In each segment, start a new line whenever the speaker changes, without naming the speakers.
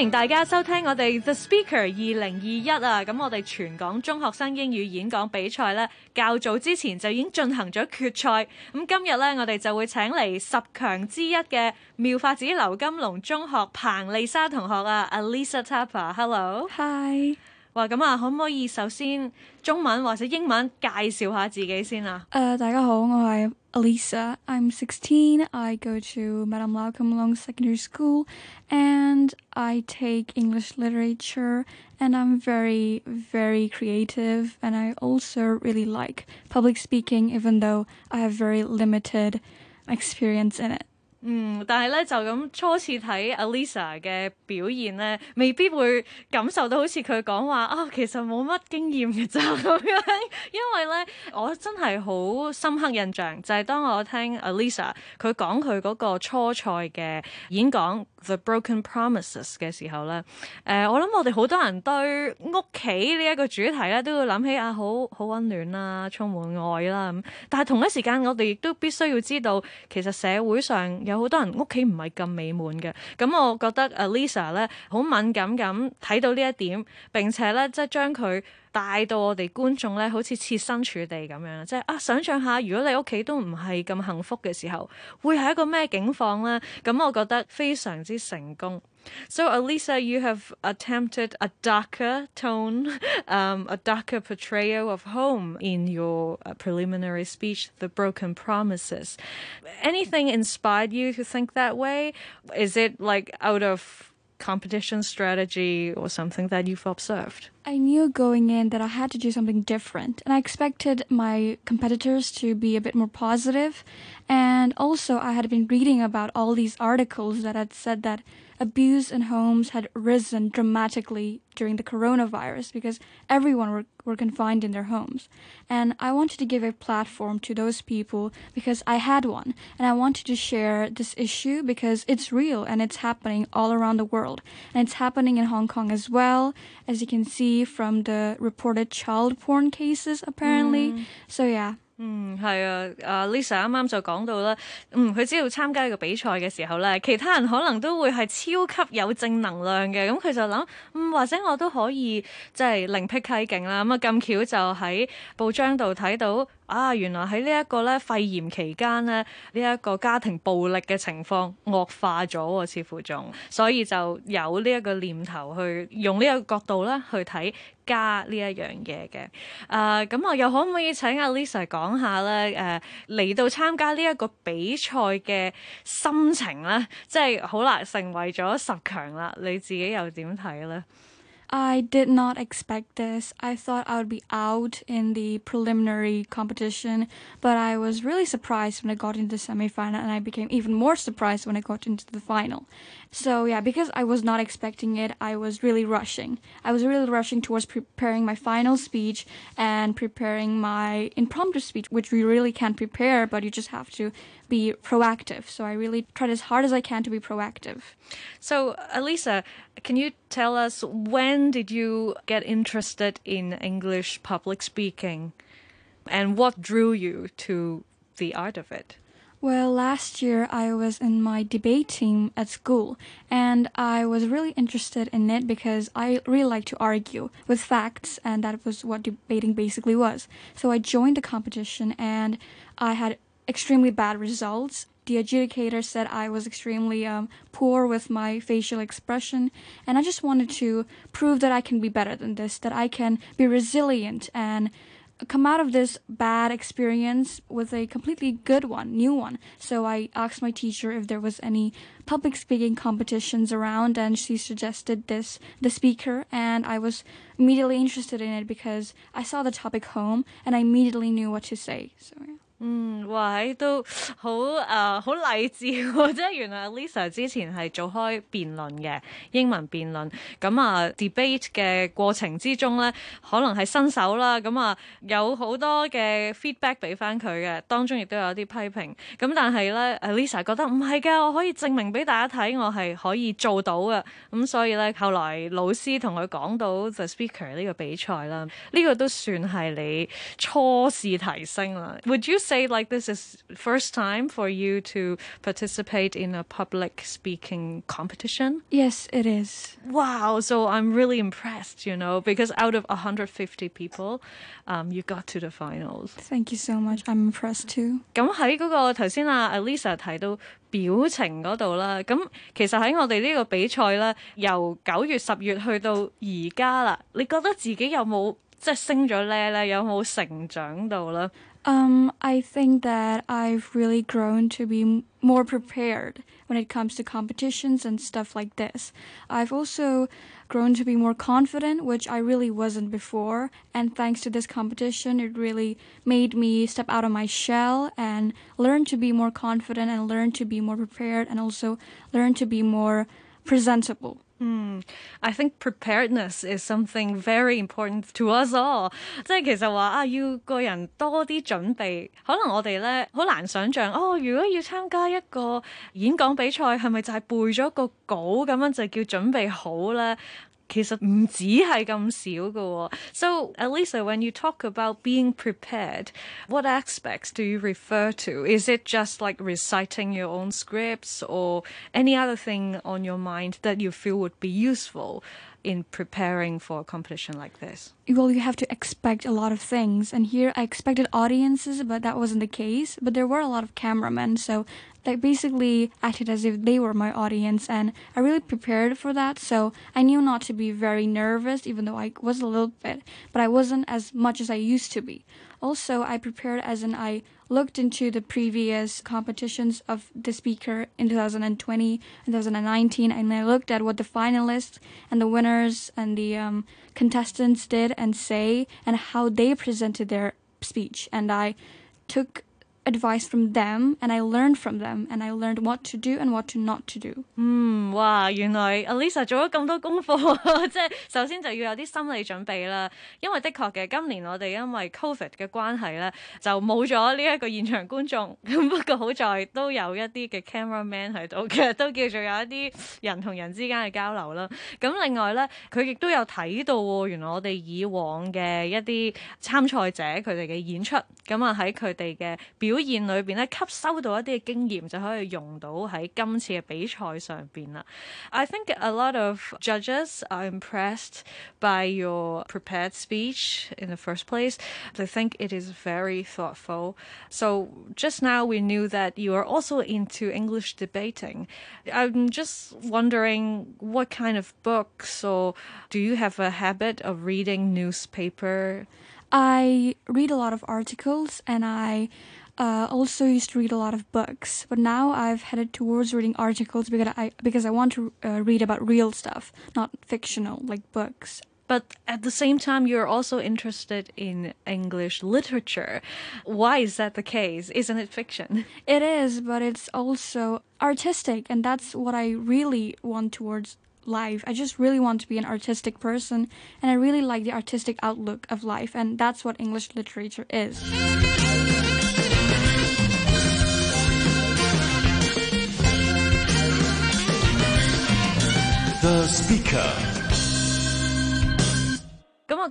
迎大家收聽我哋 The Speaker 二零二一啊！咁我哋全港中學生英語演講比賽呢，較早之前就已經進行咗決賽。咁今日呢，我哋就會請嚟十強之一嘅妙法子劉金龍中學彭麗莎同學啊，Alisa Tapper，Hello。
Hi，
哇，咁啊，可唔可以首先中文或者英文介紹下自己先啊？
誒、大家好，我係 Alisa。I'm sixteen. I go to Madame Lau Long Secondary School, and I take English literature. And I'm very, very creative, and I also really like public speaking, even though I have very limited experience in it.
嗯，但係咧就咁初次睇 Alisa 嘅表現咧，未必會感受到好似佢講話啊，其實冇乜經驗嘅咋咁樣。因為咧，我真係好深刻印象，就係、當我聽 Alisa 佢講佢嗰個初賽嘅演講 The Broken Promises 嘅時候咧，誒、我諗我哋好多人對屋企呢一個主題咧，都會諗起啊，好好温暖啦，充滿愛啦咁。但係同一時間，我哋亦都必須要知道，其實社會上有好多人屋企唔係咁美滿嘅。咁我覺得 Alisa 咧好敏感咁睇到呢一點，並且咧即係將佢 带到我哋观众咧，好似设身处地咁样，即系啊，想像下如果你屋企都唔系咁幸福嘅时候，会系一个咩境况咧？咁我觉得非常之成功。So Alisa, you have attempted a darker tone, um, a darker portrayal of home in your uh, preliminary speech, The Broken Promises. Anything inspired you to think that way? Is it like out of competition strategy or something that you've observed?
I knew going in that I had to do something different, and I expected my competitors to be a bit more positive. And also, I had been reading about all these articles that had said that abuse in homes had risen dramatically during the coronavirus because everyone were, were confined in their homes. And I wanted to give a platform to those people because I had one, and I wanted to share this issue because it's real and it's happening all around the world. And it's happening in Hong Kong as well, as you can see from the reported child porn cases, apparently. Mm. So, yeah.
嗯，係啊，啊 Lisa 啱啱就講到啦，嗯，佢知道參加呢個比賽嘅時候咧，其他人可能都會係超級有正能量嘅，咁佢就諗，嗯，或者我都可以即係另辟蹊徑啦，咁啊咁巧就喺報章度睇到。 啊，原來喺呢一個咧肺炎期間咧，呢、一個家庭暴力嘅情況惡化咗喎，似乎仲，所以就有呢一個念頭去用呢一個角度咧去睇家呢一樣嘢嘅。誒、咁我又可唔可以請阿 Lisa 講下咧？誒、嚟到參加呢一個比賽嘅心情咧，即係好啦，成為咗十強啦，你自己又點睇咧？
I did not expect this. I thought I would be out in the preliminary competition, but I was really surprised when I got into the semifinal, and I became even more surprised when I got into the final. So, yeah, because I was not expecting it, I was really rushing. I was really rushing towards preparing my final speech and preparing my impromptu speech, which we really can't prepare, but you just have to be proactive. So, I really tried as hard as I can to be proactive.
So, Alisa, can you tell us when did you get interested in English public speaking and what drew you to the art of it?
Well, last year I was in my debate team at school, and I was really interested in it because I really like to argue with facts, and that was what debating basically was. So I joined the competition, and I had extremely bad results. The adjudicator said I was extremely um, poor with my facial expression, and I just wanted to prove that I can be better than this, that I can be resilient and come out of this bad experience with a completely good one, new one. So I asked my teacher if there was any public speaking competitions around and she suggested this the speaker and I was immediately interested in it because I saw the topic home and I immediately knew what to say. So yeah.
嗯，哇，喺都好誒好勵志喎！即係原來 Lisa 之前係做開辯論嘅英文辯論，咁啊 debate 嘅過程之中咧，可能係新手啦，咁啊有好多嘅 feedback 俾翻佢嘅，當中亦都有啲批評。咁但係咧，Lisa 覺得唔係㗎，我可以證明俾大家睇，我係可以做到嘅。咁所以咧，後來老師同佢講到 The Speaker 呢個比賽啦，呢個都算係你初試提升啦。Would you say like this is first time for you to participate in a public speaking competition?
Yes, it is.
Wow, so I'm really impressed, you know, because out of 150 people, um, you got to the finals.
Thank you so much. I'm impressed too.
咁喺嗰个头先啊 Alisa 提到表情嗰度啦，咁其实喺我哋呢个比赛咧，由九月十月去到而家啦，你觉得自己有冇即系升咗呢？咧？有冇成长到咧
？Um, I think that I've really grown to be more prepared when it comes to competitions and stuff like this. I've also grown to be more confident, which I really wasn't before. And thanks to this competition, it really made me step out of my shell and learn to be more confident and learn to be more prepared and also learn to be more presentable.
I think preparedness is something very important to us all。即係其實話啊，要個人多啲準備。可能我哋咧好難想像哦，如果要參加一個演講比賽，係咪就係背咗個稿咁樣就叫準備好咧？ 其實唔止係咁少㗎。So, Alisa, when you talk about being prepared, what aspects do you refer to? Is it just like reciting your own scripts or any other thing on your mind that you feel would be useful? in preparing for a competition like this?
Well, you have to expect a lot of things. And here I expected audiences, but that wasn't the case. But there were a lot of cameramen, so they basically acted as if they were my audience. And I really prepared for that, so I knew not to be very nervous, even though I was a little bit, but I wasn't as much as I used to be. Also, I prepared as in I looked into the previous competitions of the speaker in 2020 and 2019, and I looked at what the finalists and the winners and the um, contestants did and say and how they presented their speech. And I took advice from them and I learned from them and I learned what to do and what to not to do.
嗯，哇！原來 Alisa 做咗咁多功課，即係首先就要有啲心理準備啦。因為的確嘅，今年我哋因為 Covid 嘅關係咧，就冇咗呢一個現場觀眾。咁不過好在都有一啲嘅 camera man 喺度嘅，都叫做有一啲人同人之間嘅交流啦。咁另外咧，佢亦都有睇到喎，原來我哋以往嘅一啲參賽者佢哋嘅演出，咁啊喺佢哋嘅表 现里边咧，吸收到一啲嘅经验，就可以用到喺今次嘅比赛上边啦。I think a lot of judges are impressed by your prepared speech in the first place. They think it is very thoughtful. So just now we knew that you are also into English debating. I'm just wondering what kind of books or do you have a habit of reading newspaper?
I read a lot of articles and I uh, also used to read a lot of books, but now I've headed towards reading articles because I because I want to uh, read about real stuff, not fictional like books.
But at the same time, you're also interested in English literature. Why is that the case? Isn't it fiction?
It is, but it's also artistic, and that's what I really want towards life. I just really want to be an artistic person, and I really like the artistic outlook of life, and that's what English literature is.
The speaker.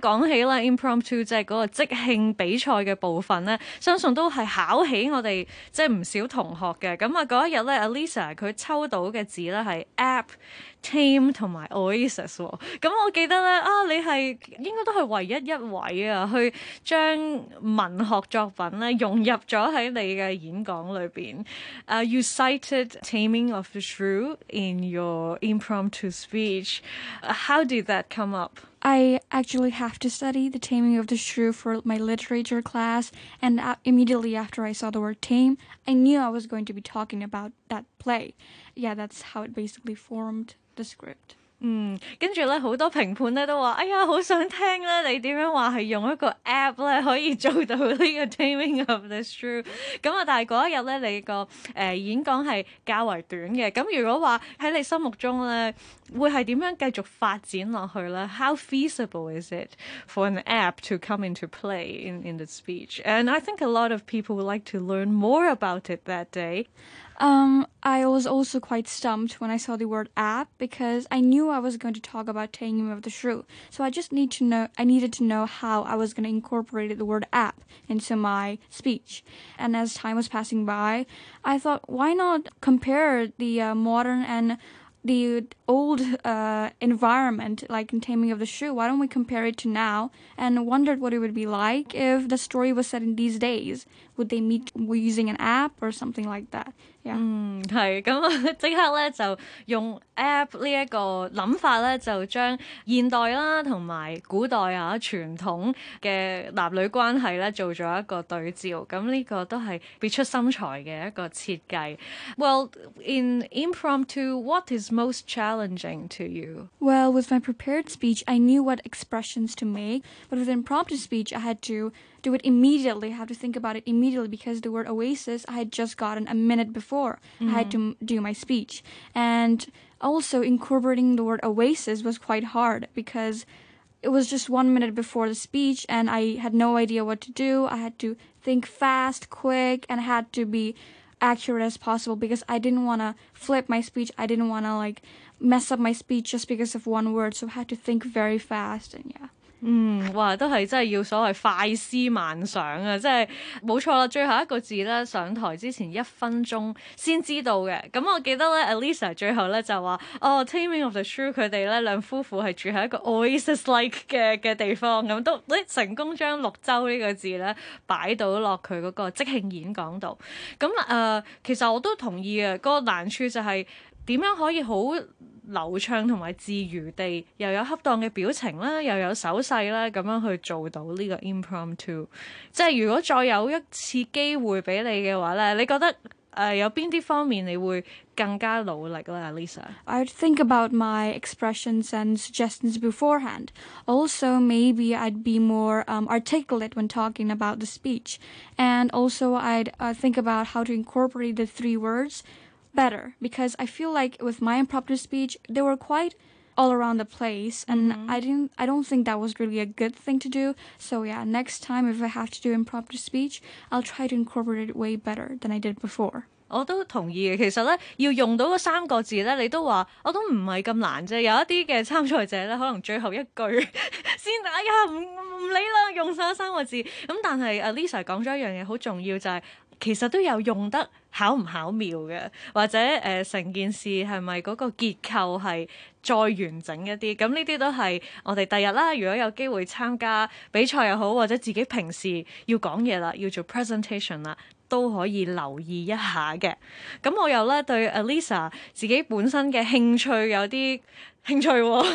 咁啊，講起啦，impromptu 即係嗰個即興比賽嘅部分咧，相信都係考起我哋即係唔少同學嘅。咁啊，嗰一日咧，Alisa 佢抽到嘅字咧係 app、team 同埋 Oasis 喎。咁我記得咧，啊，你係應該都係唯一一位啊，去將文學作品咧融入咗喺你嘅演講裏邊。誒、uh,，you cited Taming of the Shrew in your impromptu speech. How did that come up?
I actually have to study The Taming of the Shrew for my literature class, and uh, immediately after I saw the word tame, I knew I was going to be talking about that play. Yeah, that's how it basically formed the script.
嗯，跟住咧好多評判咧都話：哎呀，好想聽咧，你點樣話係用一個 app 咧可以做到呢個 Taming of the Shrew？咁啊，但係嗰一日咧，你個誒、呃、演講係較為短嘅。咁如果話喺你心目中咧，會係點樣繼續發展落去咧？How feasible is it for an app to come into play in in the speech? And I think a lot of people would like to learn more about it that day.
Um, I was also quite stumped when I saw the word app because I knew I was going to talk about Taming of the Shrew. So I just need to know I needed to know how I was going to incorporate the word app into my speech. And as time was passing by, I thought why not compare the uh, modern and the old uh, environment, like in Taming of the Shrew, why don't we compare it to now? And wondered what it would be like if the story was set in these days Would they meet using an app or something like that? Yeah.
嗯，系咁啊！即刻咧就用 app 呢一个谂法咧，就将现代啦同埋古代啊传统嘅男女关系咧做咗一个对照。咁呢个都系别出心裁嘅一个设计。Well, in impromptu, what is most challenging to you?
Well, with my prepared speech, I knew what expressions to make, but with impromptu speech, I had to do it immediately. I have to think about it immediately because the word oasis I had just gotten a minute before I had to mm. m- do my speech. And also incorporating the word oasis was quite hard because it was just one minute before the speech and I had no idea what to do. I had to think fast, quick, and had to be accurate as possible because I didn't want to flip my speech. I didn't want to like mess up my speech just because of one word. So I had to think very fast and yeah.
嗯，哇，都係真係要所謂快思慢想啊！即係冇錯啦，最後一個字咧上台之前一分鐘先知道嘅。咁我記得咧，Alisa 最後咧就話：哦，Taming of the Shrew 佢哋咧兩夫婦係住喺一個 oasis-like 嘅嘅地方，咁都咧成功將綠洲呢個字咧擺到落佢嗰個即興演講度。咁誒、呃，其實我都同意嘅，嗰、個難處就係點樣可以好 流畅同埋自如地，又有恰当嘅表情啦，又有手势啦，咁样去做到呢个 impromptu。即系如果再有一次机会俾你嘅话咧，你觉得诶、呃有边啲方面你会更加努力咧，Lisa？
I'd think about my expressions and suggestions beforehand. Also, maybe I'd be more um, articulate when talking about the speech. And also, I'd uh, think about how to incorporate the three words better because I feel like with my impromptu speech, they were quite all around the place and I didn't I don't think that was really a good thing to do. So yeah, next time if I have to do impromptu speech, I'll try to incorporate it way better than I did before.
我都同意嘅，其实咧要用到嗰三个字咧，你都话我都唔系咁难啫。有一啲嘅参赛者咧，可能最后一句先，哎呀唔唔理啦，用晒三个字。咁但系阿 Lisa 讲咗一样嘢好重要，就系、 其實都有用得巧唔巧妙嘅，或者誒成、件事係咪嗰個結構係再完整一啲？咁呢啲都係我哋第日啦，如果有機會參加比賽又好，或者自己平時要講嘢啦，要做 presentation 啦。都可以留意一下嘅。咁我又咧對 Alisa 自己本身嘅興趣有啲興趣喎、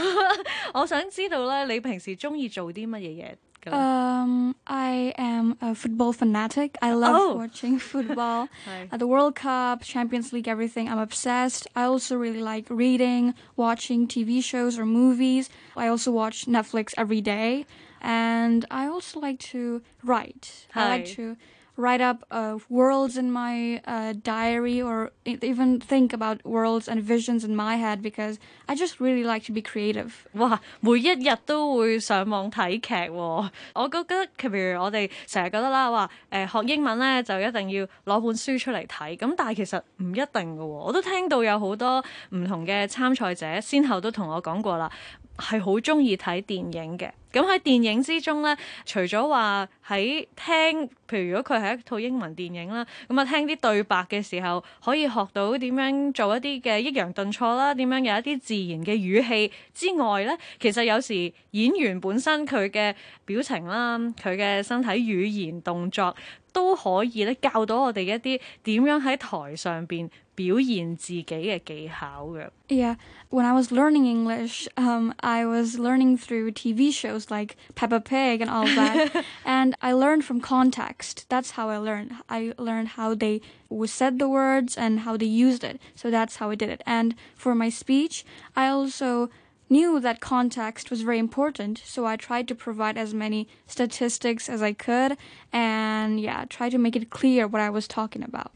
我想知道咧，你平時中意做啲乜嘢嘢 㗎
？Um, I am a football fanatic. I love
Oh.
watching football.
係
At the World Cup, Champions League, everything. I'm obsessed. I also really like reading, watching TV shows or movies. I also watch Netflix every day. And I also like to write. I like to write up uh, worlds in my uh, diary or e- even think about worlds and visions in my head because I just really like to be creative.
哇！每一日都会上网睇剧喎、我觉得譬如我哋成日觉得啦，话诶、学英文咧就一定要攞本书出嚟睇，咁但系其实唔一定嘅喎、我都听到有好多唔同嘅参赛者，先后都同我讲过啦， 係好中意睇電影嘅。咁喺電影之中咧，除咗話喺聽，譬如如果佢係一套英文電影啦，咁啊聽啲對白嘅時候，可以學到點樣做一啲嘅抑揚頓挫啦，點樣有一啲自然嘅語氣之外咧，其實有時演員本身佢嘅表情啦，佢嘅身體語言動作都可以咧教到我哋一啲點樣喺台上邊 表现自己嘅技巧嘅。
Yeah, when I was learning English, um, I was learning through TV shows like Peppa Pig and all that. and I learned from context. That's how I learned. I learned how they w- said the words and how they used it. So that's how I did it. And for my speech, I also knew that context was very important, so I tried to provide as many statistics as I could and yeah, try to make it clear what I was talking about.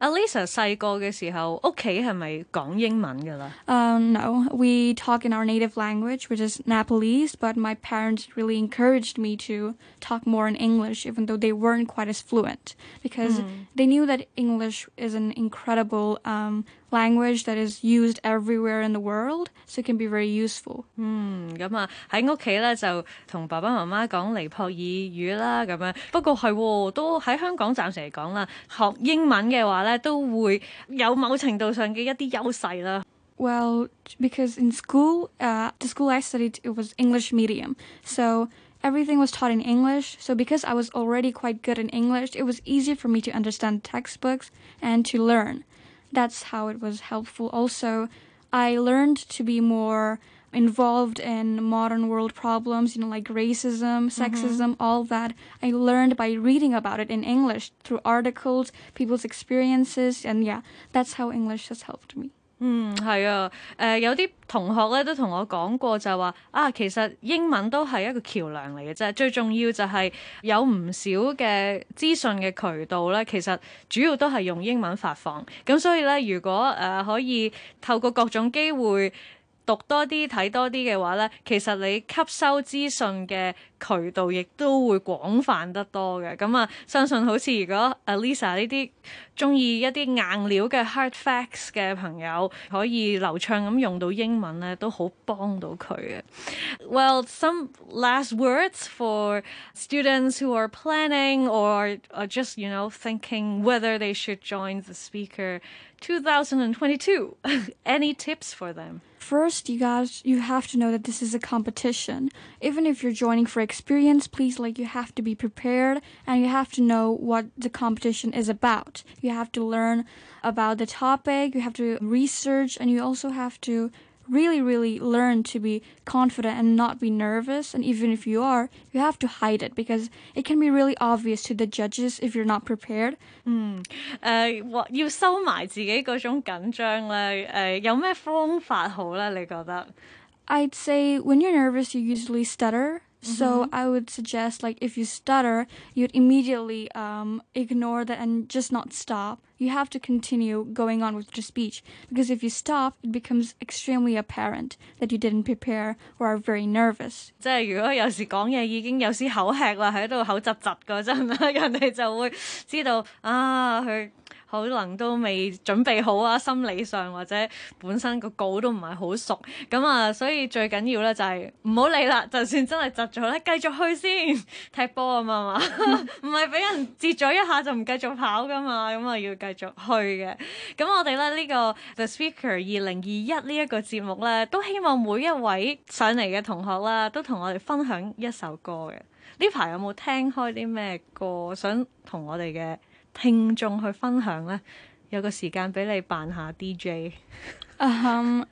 Alisa 细个嘅时候，屋企系咪讲英文㗎啦？
Um, no, we talk in our native language, which is Nepalese, but my parents really encouraged me to talk more in English, even though they weren't quite as fluent, because they knew that English is an incredible um, language that is used everywhere in the world, so it can be very useful.
嗯，咁啊喺屋企咧就同爸爸妈妈讲尼泊尔语啦，咁样。不过系喎都喺香港暂时嚟讲啦，学英文嘅话咧都会有某程度上嘅一啲优势啦。
Well, because in school, uh, the school I studied, it was English medium. So everything was taught in English. So because I was already quite good in English, it was easier for me to understand textbooks and to learn. That's how it was helpful. Also, I learned to be more involved in modern world problems, you know, like racism, mm-hmm. sexism, all that. I learned by reading about it in English through articles, people's experiences, and yeah, that's how English has helped me.
嗯，係啊，誒、有啲同學咧都同我講過就話啊，其實英文都係一個橋梁嚟嘅啫，最重要就係有唔少嘅資訊嘅渠道咧，其實主要都係用英文發放，咁所以咧，如果誒、可以透過各種機會。 讀多啲睇多啲嘅話咧，其實你吸收資訊嘅渠道亦都會廣泛得多嘅。咁啊，相信好似如果 Alisa 呢啲中意一啲硬料嘅 hard facts 嘅朋友，可以流暢咁用到英文咧，都好幫到佢嘅。Well, some last words for students who are planning or, or just you know thinking whether they should join the speaker 2022. Any tips for them?
First, you guys, you have to know that this is a competition. Even if you're joining for experience, please, like, you have to be prepared and you have to know what the competition is about. You have to learn about the topic, you have to research, and you also have to really, really learn to be confident and not be nervous. And even if you are, you have to hide it because it can be really obvious to the judges if you're not prepared.
诶、或要收埋自己嗰种紧张咧，诶、有咩方法好咧？你觉得？
I'd say when you're nervous, you usually stutter. So I would suggest, like, if you stutter, you'd immediately um, ignore that and just not stop. You have to continue going on with your speech because if you stop, it becomes extremely apparent that you didn't prepare or are very nervous.
即系如果有时讲嘢已经有时口吃啦，喺度口窒窒嗰阵啦，人哋就会知道啊，佢 可能都未準備好啊，心理上或者本身個稿都唔係好熟，咁啊，所以最緊要咧就係唔好理啦，就算真係窒咗咧，繼續去先，踢波啊嘛嘛，唔係俾人截咗一下就唔繼續跑噶嘛，咁啊要繼續去嘅。咁我哋咧呢個 The Speaker 二零二一呢一個節目咧，都希望每一位上嚟嘅同學啦，都同我哋分享一首歌嘅。呢排有冇聽開啲咩歌，想同我哋嘅 听众去分享呢？有个时间俾你扮下 DJ。
Um,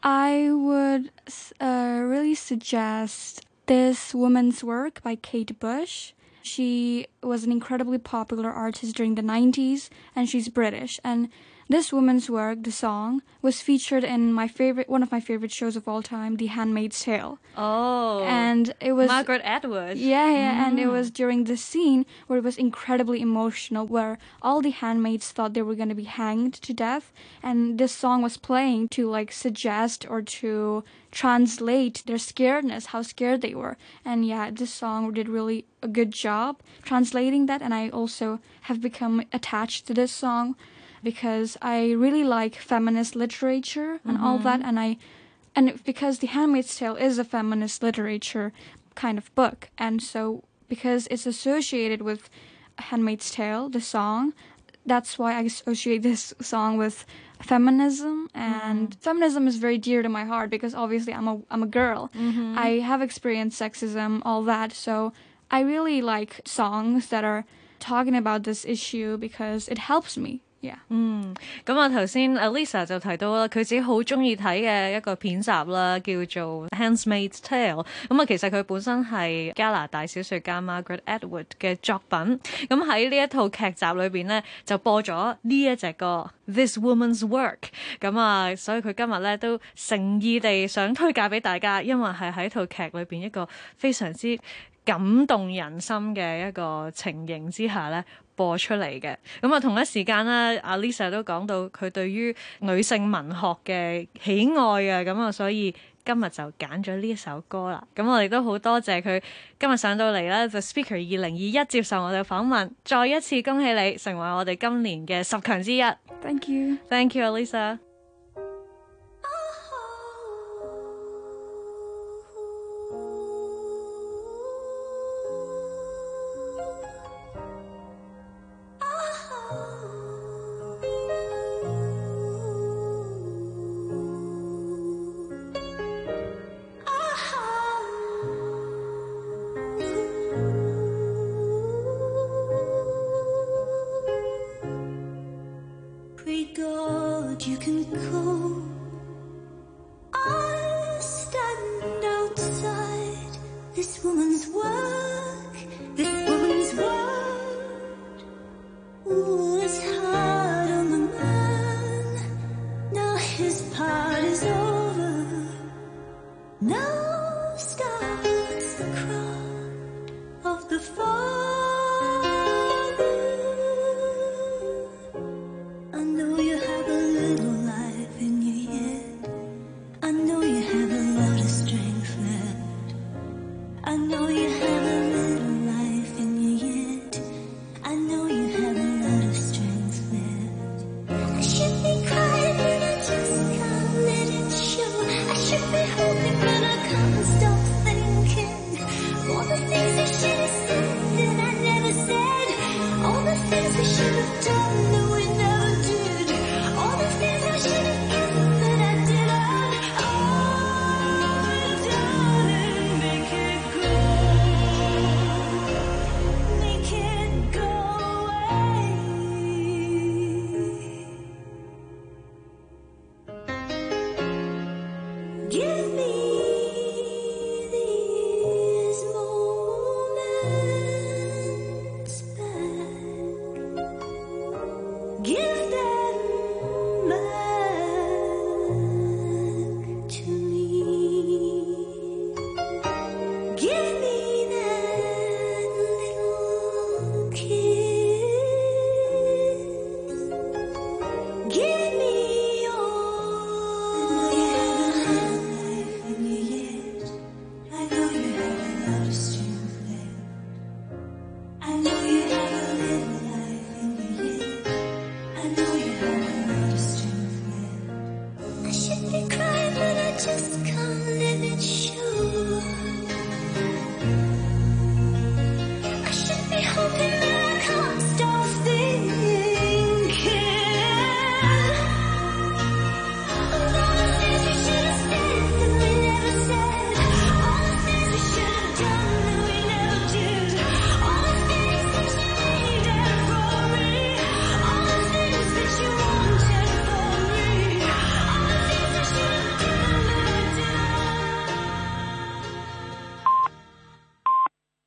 I would uh, really suggest this woman's work by Kate Bush. She was an incredibly popular artist during the 90s, and she's British. And this woman's work, the song, was featured in my favorite, one of my favorite shows of all time, The Handmaid's Tale. Oh.
哦、
And it was
Margaret Atwood。
Yeah, yeah, and it mm. was during the scene where it was incredibly emotional, where all the handmaids thought they were going to be hanged to death, and this song was playing to like suggest or to translate their scaredness, how scared they were. And yeah, this song did really a good job translating that, and I also have become attached to this song because I really like feminist literature and all that, mm-hmm. and I and because The Handmaid's Tale is a feminist literature kind of book, and so because it's associated with Handmaid's Tale, the song, that's why I associate this song with feminism and mm-hmm. feminism is very dear to my heart because obviously I'm a I'm a girl. Mm-hmm. I have experienced sexism, all that, so I really like songs that are talking about this issue because it helps me Yeah.
嗯，咁啊頭先 Alisa 就提到啦，佢自己好中意睇嘅一個片集啦，叫做《Handmaid's Tale》。咁啊，其實佢本身係加拿大小説家 Margaret Atwood 嘅作品。咁喺呢一套劇集裏邊咧，就播咗呢一隻歌《This Woman's Work》。咁啊，所以佢今日咧都誠意地想推介俾大家，因為係喺套劇裏邊一個非常之感動人心嘅一個情形之下咧。 播出嚟嘅，咁啊同一時間咧，阿 Lisa 都講到佢對於女性文學嘅喜愛啊，咁啊所以今日就揀咗呢一首歌啦。咁我哋都好多謝佢今日上到嚟啦，The Speaker 二零二一接受我哋訪問，再一次恭喜你成為我哋今年嘅十強之一。
Thank you.
Thank